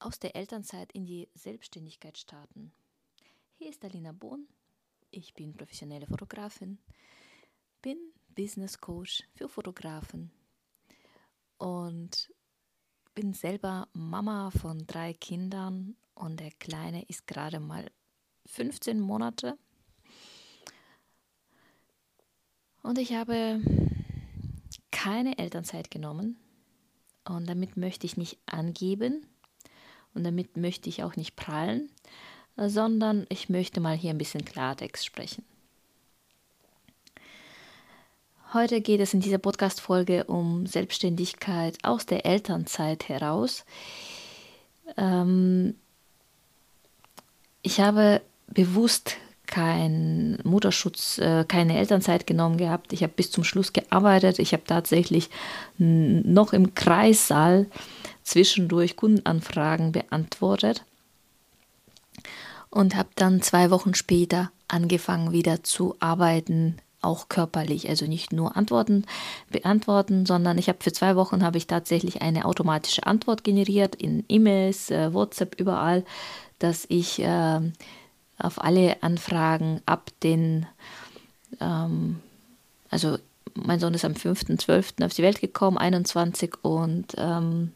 aus der Elternzeit in die Selbstständigkeit starten. Hier ist Alina Bohn. Ich bin professionelle Fotografin, bin Business Coach für Fotografen und bin selber Mama von drei Kindern und der Kleine ist gerade mal 15 Monate. Und ich habe keine Elternzeit genommen und damit möchte ich nicht angeben, und damit möchte ich auch nicht prallen, sondern ich möchte mal hier ein bisschen Klartext sprechen. Heute geht es in dieser Podcast-Folge um Selbstständigkeit aus der Elternzeit heraus. Ähm, ich habe bewusst keinen Mutterschutz, äh, keine Elternzeit genommen gehabt. Ich habe bis zum Schluss gearbeitet. Ich habe tatsächlich noch im Kreissaal zwischendurch Kundenanfragen beantwortet und habe dann zwei Wochen später angefangen wieder zu arbeiten, auch körperlich, also nicht nur Antworten beantworten, sondern ich habe für zwei Wochen habe ich tatsächlich eine automatische Antwort generiert in E-Mails, äh, WhatsApp, überall, dass ich äh, auf alle Anfragen ab den, ähm, also mein Sohn ist am 5.12. auf die Welt gekommen, 21 und ähm,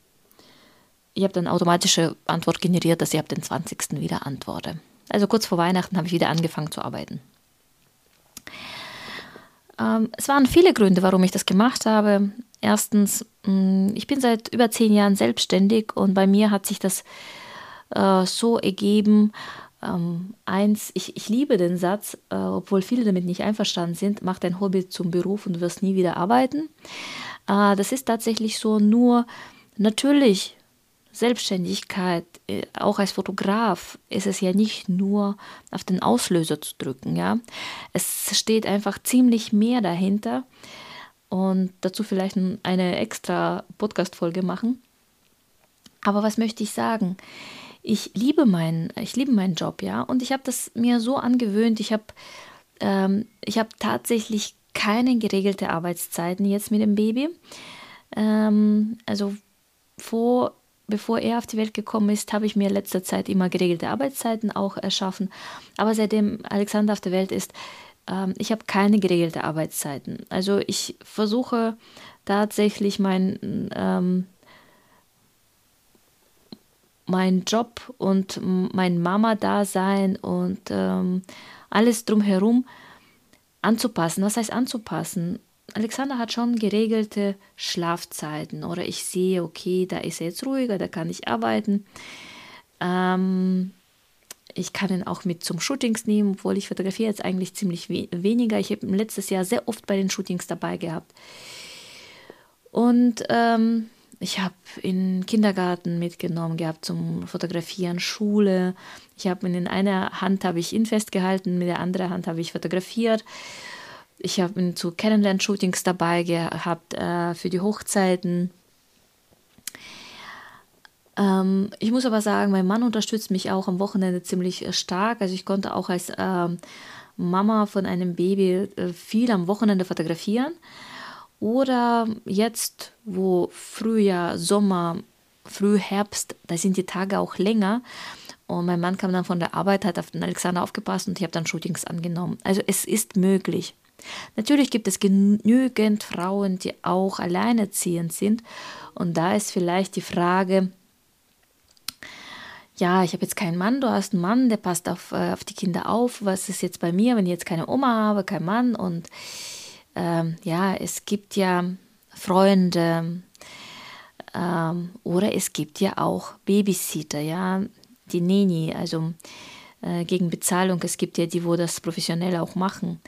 ich habe dann automatische Antwort generiert, dass ich ab den 20. wieder antworte. Also kurz vor Weihnachten habe ich wieder angefangen zu arbeiten. Ähm, es waren viele Gründe, warum ich das gemacht habe. Erstens, mm, ich bin seit über zehn Jahren selbstständig und bei mir hat sich das äh, so ergeben. Ähm, eins, ich, ich liebe den Satz, äh, obwohl viele damit nicht einverstanden sind, mach dein Hobby zum Beruf und du wirst nie wieder arbeiten. Äh, das ist tatsächlich so, nur natürlich Selbstständigkeit, äh, auch als Fotograf, ist es ja nicht nur auf den Auslöser zu drücken, ja. Es steht einfach ziemlich mehr dahinter und dazu vielleicht eine extra Podcast-Folge machen. Aber was möchte ich sagen? Ich liebe meinen, ich liebe meinen Job, ja, und ich habe das mir so angewöhnt. Ich habe, ähm, habe tatsächlich keine geregelte Arbeitszeiten jetzt mit dem Baby. Ähm, also vor bevor er auf die Welt gekommen ist, habe ich mir in letzter Zeit immer geregelte Arbeitszeiten auch erschaffen. Aber seitdem Alexander auf der Welt ist, ähm, ich habe keine geregelte Arbeitszeiten. Also ich versuche tatsächlich mein, ähm, mein Job und mein Mama-Dasein und ähm, alles drumherum anzupassen. Was heißt anzupassen? Alexander hat schon geregelte Schlafzeiten oder ich sehe, okay, da ist er jetzt ruhiger, da kann ich arbeiten. Ähm, ich kann ihn auch mit zum Shootings nehmen, obwohl ich fotografiere jetzt eigentlich ziemlich we weniger. Ich habe letztes Jahr sehr oft bei den Shootings dabei gehabt. Und ähm, ich habe in Kindergarten mitgenommen gehabt zum Fotografieren, Schule. Ich habe in einer Hand habe ich ihn festgehalten, mit der anderen Hand habe ich fotografiert. Ich habe zu Kennenlern-Shootings dabei gehabt äh, für die Hochzeiten. Ähm, ich muss aber sagen, mein Mann unterstützt mich auch am Wochenende ziemlich äh, stark. Also ich konnte auch als ähm, Mama von einem Baby äh, viel am Wochenende fotografieren. Oder jetzt, wo Frühjahr, Sommer, Frühherbst, da sind die Tage auch länger. Und mein Mann kam dann von der Arbeit, hat auf den Alexander aufgepasst und ich habe dann Shootings angenommen. Also es ist möglich. Natürlich gibt es genügend Frauen, die auch alleinerziehend sind. Und da ist vielleicht die Frage, ja, ich habe jetzt keinen Mann, du hast einen Mann, der passt auf, äh, auf die Kinder auf. Was ist jetzt bei mir, wenn ich jetzt keine Oma habe, kein Mann? Und ähm, ja, es gibt ja Freunde ähm, oder es gibt ja auch Babysitter, ja, die Neni, also äh, gegen Bezahlung. Es gibt ja die, wo das professionell auch machen.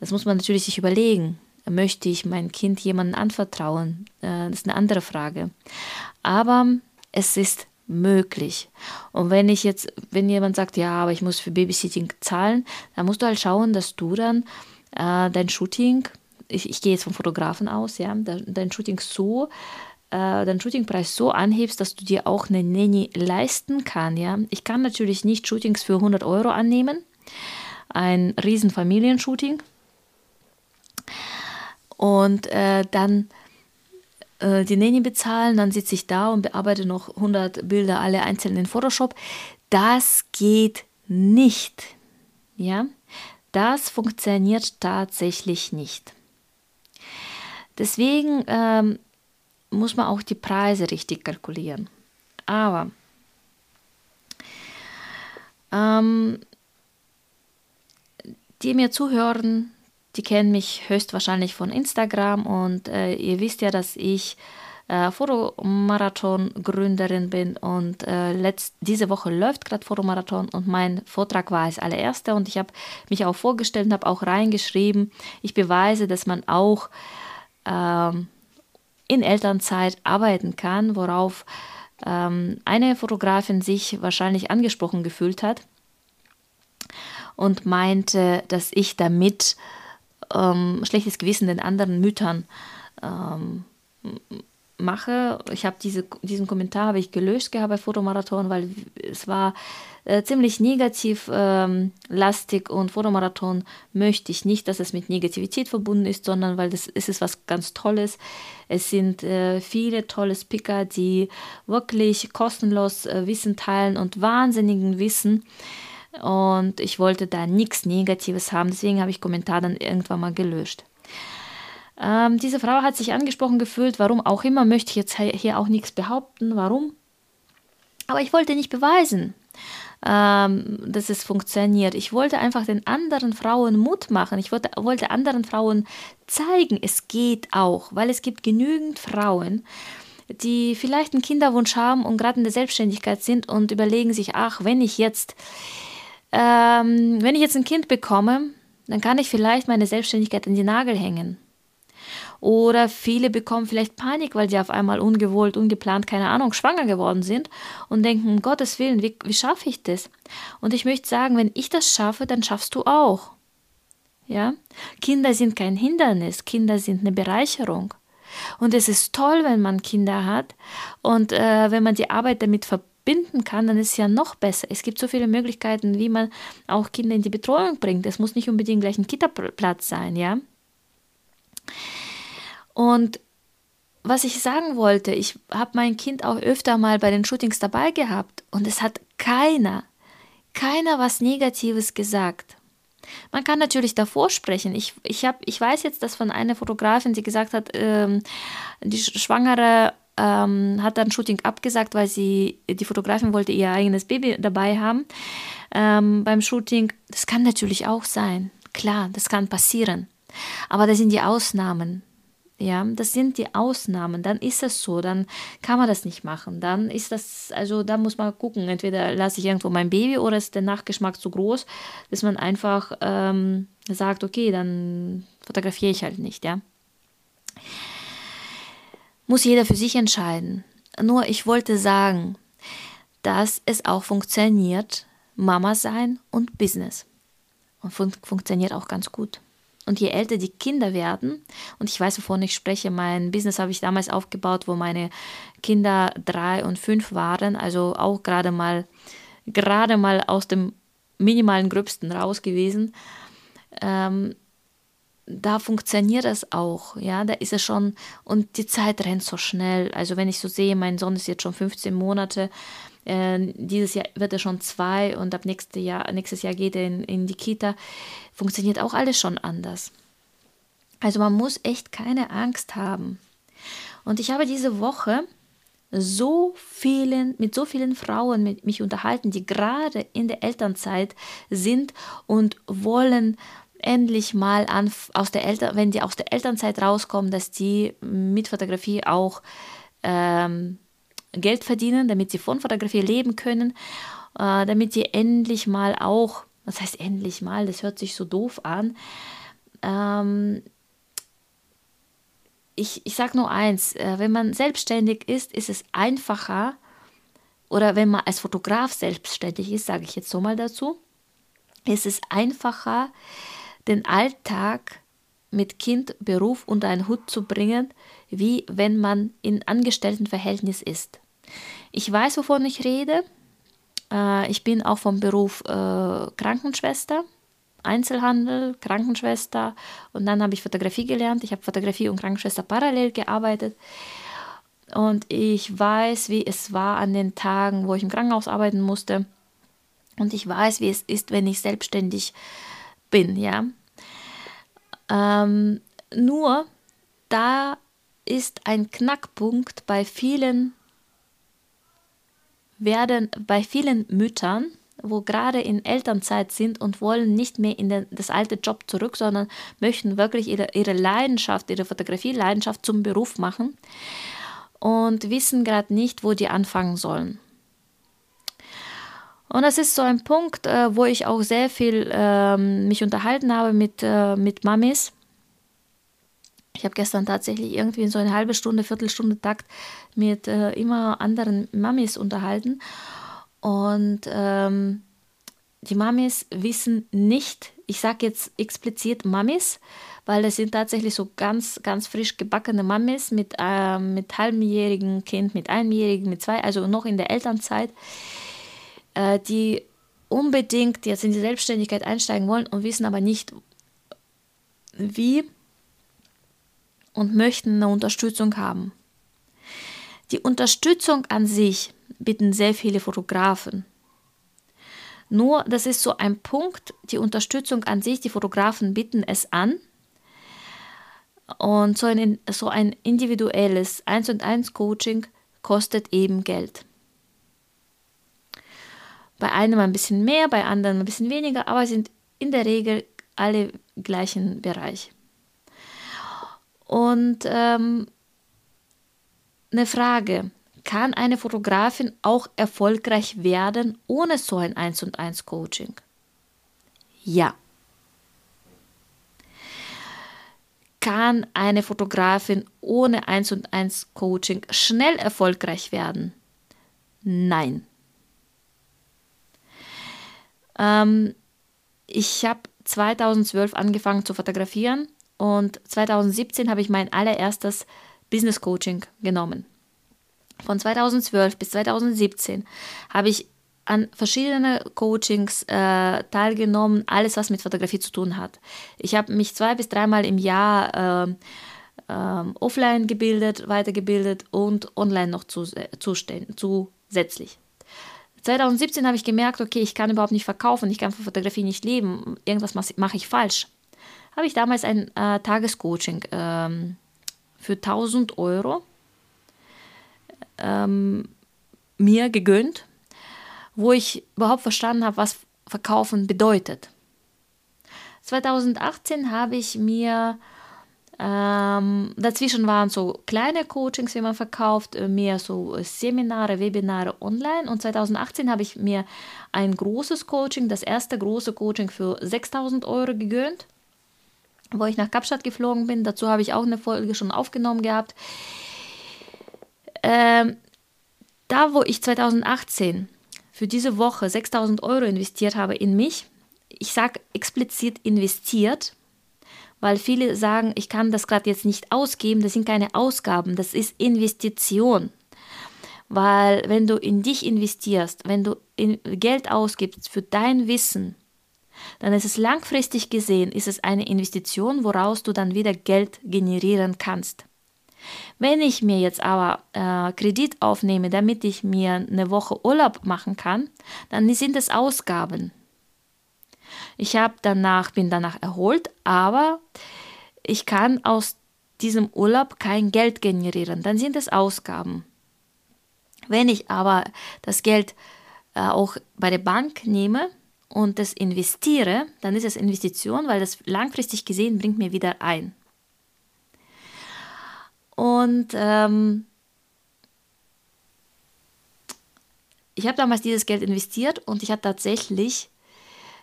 Das muss man natürlich sich überlegen. Möchte ich mein Kind jemandem anvertrauen? Äh, das ist eine andere Frage. Aber es ist möglich. Und wenn ich jetzt, wenn jemand sagt, ja, aber ich muss für Babysitting zahlen, dann musst du halt schauen, dass du dann äh, dein Shooting, ich, ich gehe jetzt vom Fotografen aus, ja, dein Shooting so äh, deinen Shootingpreis so anhebst, dass du dir auch eine Nanny leisten kannst. Ja? Ich kann natürlich nicht Shootings für 100 Euro annehmen, ein riesen Familienshooting. Und äh, dann äh, die Nanny bezahlen, dann sitze ich da und bearbeite noch 100 Bilder alle einzeln in Photoshop. Das geht nicht. Ja, das funktioniert tatsächlich nicht. Deswegen ähm, muss man auch die Preise richtig kalkulieren. Aber ähm, die mir zuhören, die kennen mich höchstwahrscheinlich von Instagram und äh, ihr wisst ja, dass ich äh, Fotomarathon-Gründerin bin und äh, letzt, diese Woche läuft gerade Fotomarathon und mein Vortrag war als allererster und ich habe mich auch vorgestellt und habe auch reingeschrieben, ich beweise, dass man auch ähm, in Elternzeit arbeiten kann, worauf ähm, eine Fotografin sich wahrscheinlich angesprochen gefühlt hat und meinte, dass ich damit ähm, schlechtes Gewissen den anderen Müttern ähm, mache. Ich habe diese, diesen Kommentar habe ich gelöscht gehabt bei Fotomarathon, weil es war äh, ziemlich negativ ähm, lastig und Fotomarathon möchte ich nicht, dass es mit Negativität verbunden ist, sondern weil das ist es was ganz Tolles. Es sind äh, viele tolle Speaker, die wirklich kostenlos äh, Wissen teilen und wahnsinnigen Wissen. Und ich wollte da nichts Negatives haben, deswegen habe ich Kommentar dann irgendwann mal gelöscht. Ähm, diese Frau hat sich angesprochen gefühlt, warum auch immer, möchte ich jetzt hier auch nichts behaupten, warum. Aber ich wollte nicht beweisen, ähm, dass es funktioniert. Ich wollte einfach den anderen Frauen Mut machen. Ich wollte, wollte anderen Frauen zeigen, es geht auch, weil es gibt genügend Frauen, die vielleicht einen Kinderwunsch haben und gerade in der Selbstständigkeit sind und überlegen sich, ach, wenn ich jetzt, ähm, wenn ich jetzt ein Kind bekomme, dann kann ich vielleicht meine Selbstständigkeit in die Nagel hängen. Oder viele bekommen vielleicht Panik, weil sie auf einmal ungewollt, ungeplant, keine Ahnung, schwanger geworden sind und denken, um Gottes Willen, wie, wie schaffe ich das? Und ich möchte sagen, wenn ich das schaffe, dann schaffst du auch. Ja? Kinder sind kein Hindernis, Kinder sind eine Bereicherung. Und es ist toll, wenn man Kinder hat und äh, wenn man die Arbeit damit verbinden kann, dann ist es ja noch besser. Es gibt so viele Möglichkeiten, wie man auch Kinder in die Betreuung bringt. Es muss nicht unbedingt gleich ein Kita-Platz sein, ja. Und was ich sagen wollte, ich habe mein Kind auch öfter mal bei den Shootings dabei gehabt und es hat keiner, keiner was Negatives gesagt. Man kann natürlich davor sprechen. Ich, ich, hab, ich weiß jetzt, dass von einer Fotografin, die gesagt hat, ähm, die Schwangere ähm, hat dann Shooting abgesagt, weil sie, die Fotografin wollte ihr eigenes Baby dabei haben ähm, beim Shooting. Das kann natürlich auch sein. Klar, das kann passieren. Aber das sind die Ausnahmen. Ja, das sind die Ausnahmen. Dann ist es so, dann kann man das nicht machen. Dann ist das, also da muss man gucken. Entweder lasse ich irgendwo mein Baby oder ist der Nachgeschmack zu groß, dass man einfach ähm, sagt, okay, dann fotografiere ich halt nicht, ja. Muss jeder für sich entscheiden. Nur ich wollte sagen, dass es auch funktioniert, Mama sein und Business. Und fun funktioniert auch ganz gut. Und je älter die Kinder werden, und ich weiß, wovon ich spreche, mein Business habe ich damals aufgebaut, wo meine Kinder drei und fünf waren, also auch gerade mal, gerade mal aus dem minimalen Gröbsten raus gewesen. Ähm, da funktioniert das auch, ja, da ist es schon, und die Zeit rennt so schnell. Also wenn ich so sehe, mein Sohn ist jetzt schon 15 Monate, äh, dieses Jahr wird er schon zwei und ab nächstes Jahr, nächstes Jahr geht er in, in die Kita. Funktioniert auch alles schon anders. Also man muss echt keine Angst haben. Und ich habe diese Woche so vielen, mit so vielen Frauen mit mich unterhalten, die gerade in der Elternzeit sind und wollen endlich mal an, aus der Eltern, wenn die aus der Elternzeit rauskommen, dass die mit Fotografie auch ähm, Geld verdienen, damit sie von Fotografie leben können, äh, damit sie endlich mal auch, was heißt endlich mal, das hört sich so doof an, ähm, ich, ich sage nur eins, äh, wenn man selbstständig ist, ist es einfacher, oder wenn man als Fotograf selbstständig ist, sage ich jetzt so mal dazu, ist es einfacher, den Alltag mit Kind, Beruf unter einen Hut zu bringen, wie wenn man in Angestelltenverhältnis ist. Ich weiß, wovon ich rede. Äh, ich bin auch vom Beruf äh, Krankenschwester, Einzelhandel, Krankenschwester und dann habe ich Fotografie gelernt. Ich habe Fotografie und Krankenschwester parallel gearbeitet. und ich weiß, wie es war an den Tagen, wo ich im Krankenhaus arbeiten musste. Und ich weiß, wie es ist, wenn ich selbstständig bin, ja. Ähm, nur da ist ein Knackpunkt bei vielen werden bei vielen Müttern, wo gerade in Elternzeit sind und wollen nicht mehr in den, das alte Job zurück, sondern möchten wirklich ihre, ihre Leidenschaft, ihre Fotografie-Leidenschaft zum Beruf machen und wissen gerade nicht, wo die anfangen sollen. Und das ist so ein Punkt, äh, wo ich auch sehr viel äh, mich unterhalten habe mit, äh, mit Mamis. Ich habe gestern tatsächlich irgendwie in so eine halbe Stunde, Viertelstunde Takt mit äh, immer anderen Mamis unterhalten. Und ähm, die Mamis wissen nicht, ich sage jetzt explizit Mamis, weil es sind tatsächlich so ganz, ganz frisch gebackene Mamis mit, äh, mit halbjährigen Kind, mit einjährigen, mit zwei, also noch in der Elternzeit, äh, die unbedingt jetzt in die Selbstständigkeit einsteigen wollen und wissen aber nicht, wie und möchten eine Unterstützung haben. Die Unterstützung an sich bitten sehr viele Fotografen. Nur, das ist so ein Punkt, die Unterstützung an sich, die Fotografen bitten es an. Und so ein, so ein individuelles 1 und 1 Coaching kostet eben Geld. Bei einem ein bisschen mehr, bei anderen ein bisschen weniger, aber sind in der Regel alle gleichen Bereich. Und ähm, eine Frage, kann eine Fotografin auch erfolgreich werden ohne so ein 1 und 1 Coaching? Ja. Kann eine Fotografin ohne 1 und 1 Coaching schnell erfolgreich werden? Nein. Ähm, ich habe 2012 angefangen zu fotografieren und 2017 habe ich mein allererstes Business Coaching genommen. Von 2012 bis 2017 habe ich an verschiedenen Coachings äh, teilgenommen, alles was mit Fotografie zu tun hat. Ich habe mich zwei bis dreimal im Jahr äh, äh, offline gebildet, weitergebildet und online noch zu, zusätzlich. 2017 habe ich gemerkt, okay, ich kann überhaupt nicht verkaufen, ich kann von Fotografie nicht leben, irgendwas mache ich falsch. Habe ich damals ein äh, Tagescoaching ähm, für 1000 Euro ähm, mir gegönnt, wo ich überhaupt verstanden habe, was Verkaufen bedeutet. 2018 habe ich mir ähm, dazwischen waren so kleine Coachings, wie man verkauft, äh, mehr so Seminare, Webinare online. Und 2018 habe ich mir ein großes Coaching, das erste große Coaching für 6000 Euro gegönnt, wo ich nach Kapstadt geflogen bin. Dazu habe ich auch eine Folge schon aufgenommen gehabt. Ähm, da, wo ich 2018 für diese Woche 6000 Euro investiert habe in mich, ich sage explizit investiert, weil viele sagen, ich kann das gerade jetzt nicht ausgeben, das sind keine Ausgaben, das ist Investition. Weil wenn du in dich investierst, wenn du Geld ausgibst für dein Wissen, dann ist es langfristig gesehen, ist es eine Investition, woraus du dann wieder Geld generieren kannst. Wenn ich mir jetzt aber äh, Kredit aufnehme, damit ich mir eine Woche Urlaub machen kann, dann sind es Ausgaben. Ich habe danach, bin danach erholt, aber ich kann aus diesem Urlaub kein Geld generieren. Dann sind es Ausgaben. Wenn ich aber das Geld äh, auch bei der Bank nehme und das investiere, dann ist es Investition, weil das langfristig gesehen bringt mir wieder ein. Und ähm, ich habe damals dieses Geld investiert und ich habe tatsächlich,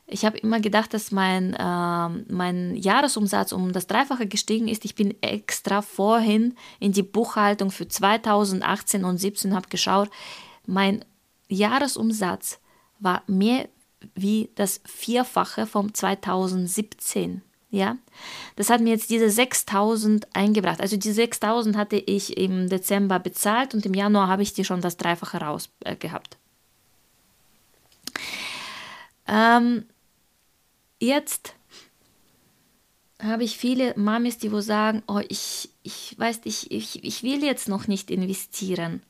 ich habe immer gedacht, dass mein, äh, mein Jahresumsatz um das Dreifache gestiegen ist. Ich bin extra vorhin in die Buchhaltung für 2018 und 2017 habe geschaut. Mein Jahresumsatz war mehr wie das Vierfache vom 2017. Ja, das hat mir jetzt diese 6000 eingebracht. Also die 6000 hatte ich im Dezember bezahlt und im Januar habe ich die schon das Dreifache raus äh, gehabt. Ähm, jetzt habe ich viele Mamis, die wo sagen, oh, ich, ich weiß, ich, ich, ich will jetzt noch nicht investieren.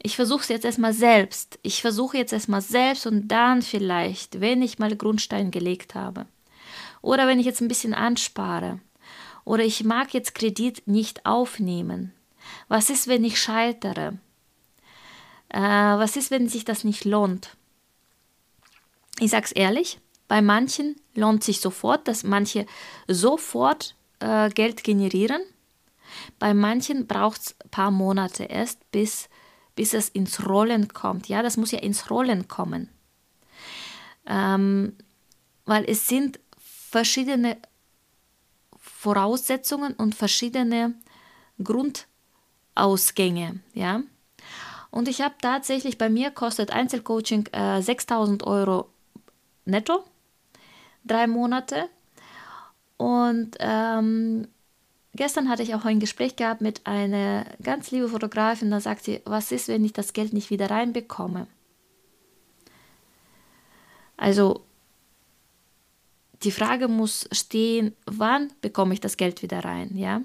Ich versuche es jetzt erstmal selbst. Ich versuche jetzt erstmal selbst und dann vielleicht, wenn ich mal Grundstein gelegt habe. Oder wenn ich jetzt ein bisschen anspare. Oder ich mag jetzt Kredit nicht aufnehmen. Was ist, wenn ich scheitere? Äh, was ist, wenn sich das nicht lohnt? Ich sag's ehrlich, bei manchen lohnt sich sofort, dass manche sofort äh, Geld generieren. Bei manchen braucht es ein paar Monate erst, bis, bis es ins Rollen kommt. Ja, das muss ja ins Rollen kommen. Ähm, weil es sind verschiedene Voraussetzungen und verschiedene Grundausgänge. Ja? Und ich habe tatsächlich, bei mir kostet Einzelcoaching äh, 6000 Euro netto drei Monate. Und ähm, gestern hatte ich auch ein Gespräch gehabt mit einer ganz liebe Fotografin. Da sagt sie, was ist, wenn ich das Geld nicht wieder reinbekomme? Also die Frage muss stehen, wann bekomme ich das Geld wieder rein, ja?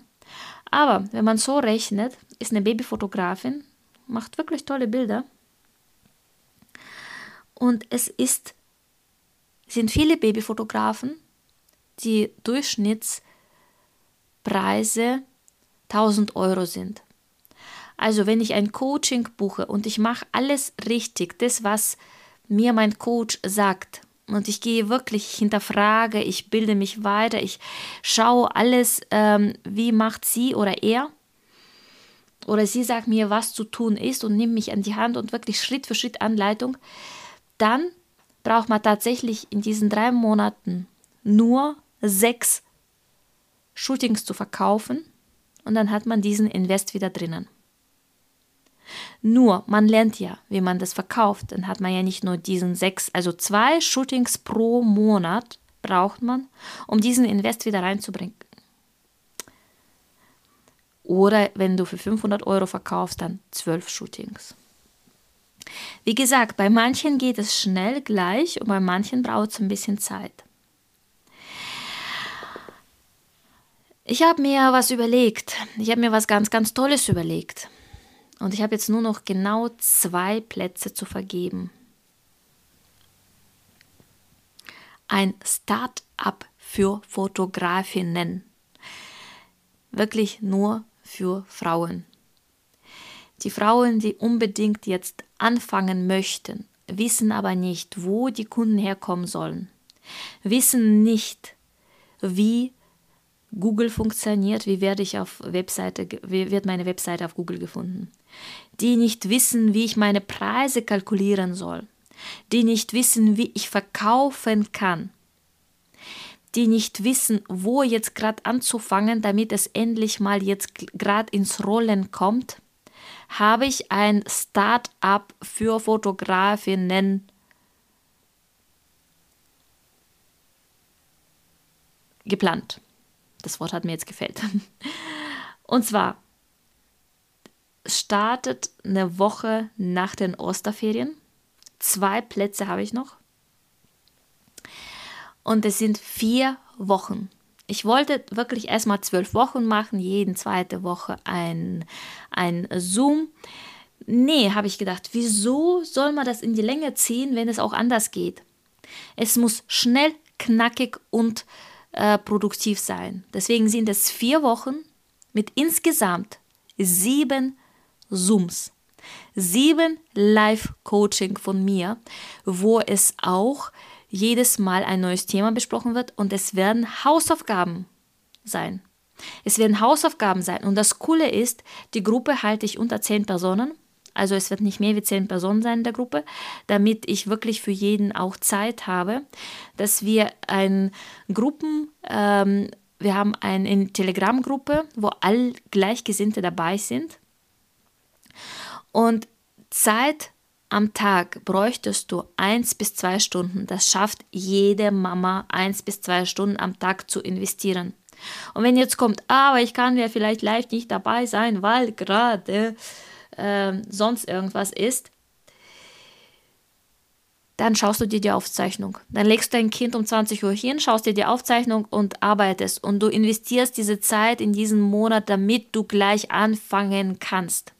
Aber wenn man so rechnet, ist eine Babyfotografin, macht wirklich tolle Bilder. Und es ist sind viele Babyfotografen, die Durchschnittspreise 1000 Euro sind. Also wenn ich ein Coaching buche und ich mache alles richtig, das, was mir mein Coach sagt, und ich gehe wirklich, ich hinterfrage, ich bilde mich weiter, ich schaue alles, ähm, wie macht sie oder er. Oder sie sagt mir, was zu tun ist und nimmt mich an die Hand und wirklich Schritt für Schritt Anleitung. Dann braucht man tatsächlich in diesen drei Monaten nur sechs Shootings zu verkaufen und dann hat man diesen Invest wieder drinnen. Nur, man lernt ja, wie man das verkauft. Dann hat man ja nicht nur diesen sechs, also zwei Shootings pro Monat braucht man, um diesen Invest wieder reinzubringen. Oder wenn du für 500 Euro verkaufst, dann zwölf Shootings. Wie gesagt, bei manchen geht es schnell gleich und bei manchen braucht es ein bisschen Zeit. Ich habe mir was überlegt. Ich habe mir was ganz, ganz Tolles überlegt. Und ich habe jetzt nur noch genau zwei Plätze zu vergeben. Ein Start-up für Fotografinnen. Wirklich nur für Frauen. Die Frauen, die unbedingt jetzt anfangen möchten, wissen aber nicht, wo die Kunden herkommen sollen, wissen nicht, wie Google funktioniert, wie werde ich auf Webseite, wie wird meine Webseite auf Google gefunden, die nicht wissen, wie ich meine Preise kalkulieren soll, die nicht wissen, wie ich verkaufen kann, die nicht wissen, wo jetzt gerade anzufangen, damit es endlich mal jetzt gerade ins Rollen kommt habe ich ein Start-up für Fotografinnen geplant. Das Wort hat mir jetzt gefällt. Und zwar startet eine Woche nach den Osterferien. Zwei Plätze habe ich noch. Und es sind vier Wochen. Ich wollte wirklich erstmal zwölf Wochen machen, jeden zweite Woche ein, ein Zoom. Nee, habe ich gedacht, wieso soll man das in die Länge ziehen, wenn es auch anders geht? Es muss schnell, knackig und äh, produktiv sein. Deswegen sind es vier Wochen mit insgesamt sieben Zooms. Sieben Live-Coaching von mir, wo es auch jedes Mal ein neues Thema besprochen wird und es werden Hausaufgaben sein. Es werden Hausaufgaben sein. Und das Coole ist, die Gruppe halte ich unter zehn Personen. Also es wird nicht mehr wie zehn Personen sein in der Gruppe, damit ich wirklich für jeden auch Zeit habe, dass wir ein Gruppen, ähm, wir haben eine Telegram-Gruppe, wo all Gleichgesinnte dabei sind. Und Zeit am Tag bräuchtest du eins bis zwei Stunden. Das schafft jede Mama, eins bis zwei Stunden am Tag zu investieren. Und wenn jetzt kommt, aber ich kann ja vielleicht live nicht dabei sein, weil gerade äh, sonst irgendwas ist, dann schaust du dir die Aufzeichnung. Dann legst du dein Kind um 20 Uhr hin, schaust dir die Aufzeichnung und arbeitest. Und du investierst diese Zeit in diesen Monat, damit du gleich anfangen kannst.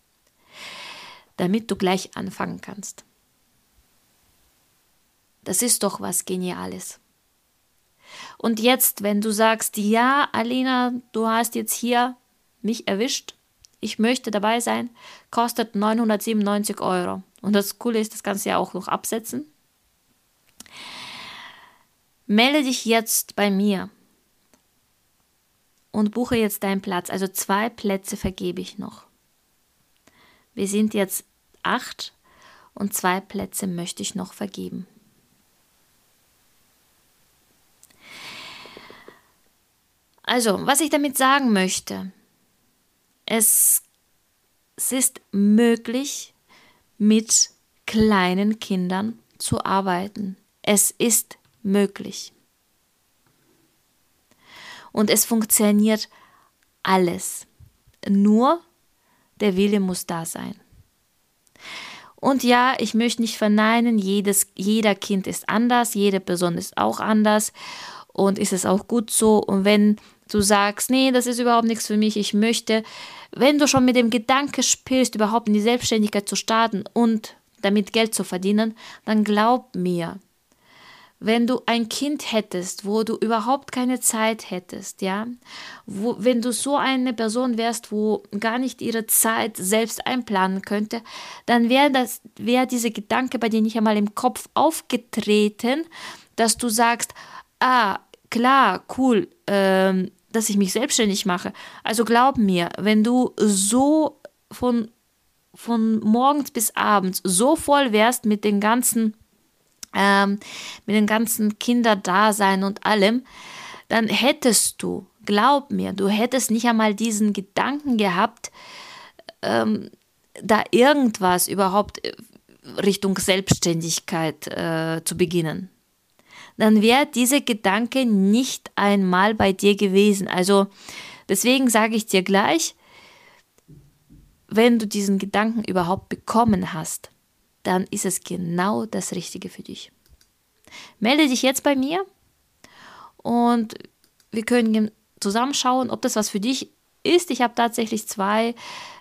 Damit du gleich anfangen kannst. Das ist doch was Geniales. Und jetzt, wenn du sagst, ja, Alina, du hast jetzt hier mich erwischt, ich möchte dabei sein, kostet 997 Euro. Und das Coole ist, das kannst du ja auch noch absetzen. Melde dich jetzt bei mir und buche jetzt deinen Platz. Also zwei Plätze vergebe ich noch. Wir sind jetzt acht und zwei Plätze möchte ich noch vergeben. Also, was ich damit sagen möchte, es, es ist möglich, mit kleinen Kindern zu arbeiten. Es ist möglich. Und es funktioniert alles. Nur der Wille muss da sein. Und ja, ich möchte nicht verneinen, jedes, jeder Kind ist anders, jede Person ist auch anders und ist es auch gut so. Und wenn du sagst, nee, das ist überhaupt nichts für mich, ich möchte, wenn du schon mit dem Gedanke spielst, überhaupt in die Selbstständigkeit zu starten und damit Geld zu verdienen, dann glaub mir, wenn du ein Kind hättest, wo du überhaupt keine Zeit hättest, ja, wo, wenn du so eine Person wärst, wo gar nicht ihre Zeit selbst einplanen könnte, dann wäre das, wäre dieser Gedanke bei dir nicht einmal im Kopf aufgetreten, dass du sagst, ah, klar, cool, ähm, dass ich mich selbstständig mache. Also glaub mir, wenn du so von, von morgens bis abends so voll wärst mit den ganzen, ähm, mit den ganzen Kinderdasein und allem, dann hättest du, glaub mir, du hättest nicht einmal diesen Gedanken gehabt, ähm, da irgendwas überhaupt äh, Richtung Selbstständigkeit äh, zu beginnen dann wäre dieser Gedanke nicht einmal bei dir gewesen. Also deswegen sage ich dir gleich, wenn du diesen Gedanken überhaupt bekommen hast, dann ist es genau das Richtige für dich. Melde dich jetzt bei mir und wir können zusammen schauen, ob das was für dich ist. Ich habe tatsächlich zwei,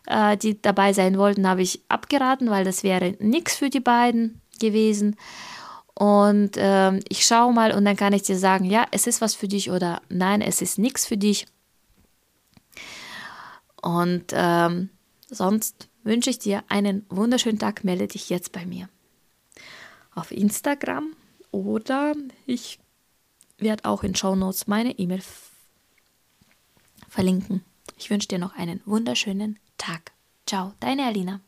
äh, die dabei sein wollten, habe ich abgeraten, weil das wäre nichts für die beiden gewesen. Und ähm, ich schaue mal und dann kann ich dir sagen, ja, es ist was für dich oder nein, es ist nichts für dich. Und ähm, sonst wünsche ich dir einen wunderschönen Tag. Melde dich jetzt bei mir auf Instagram oder ich werde auch in Show Notes meine E-Mail verlinken. Ich wünsche dir noch einen wunderschönen Tag. Ciao, deine Alina.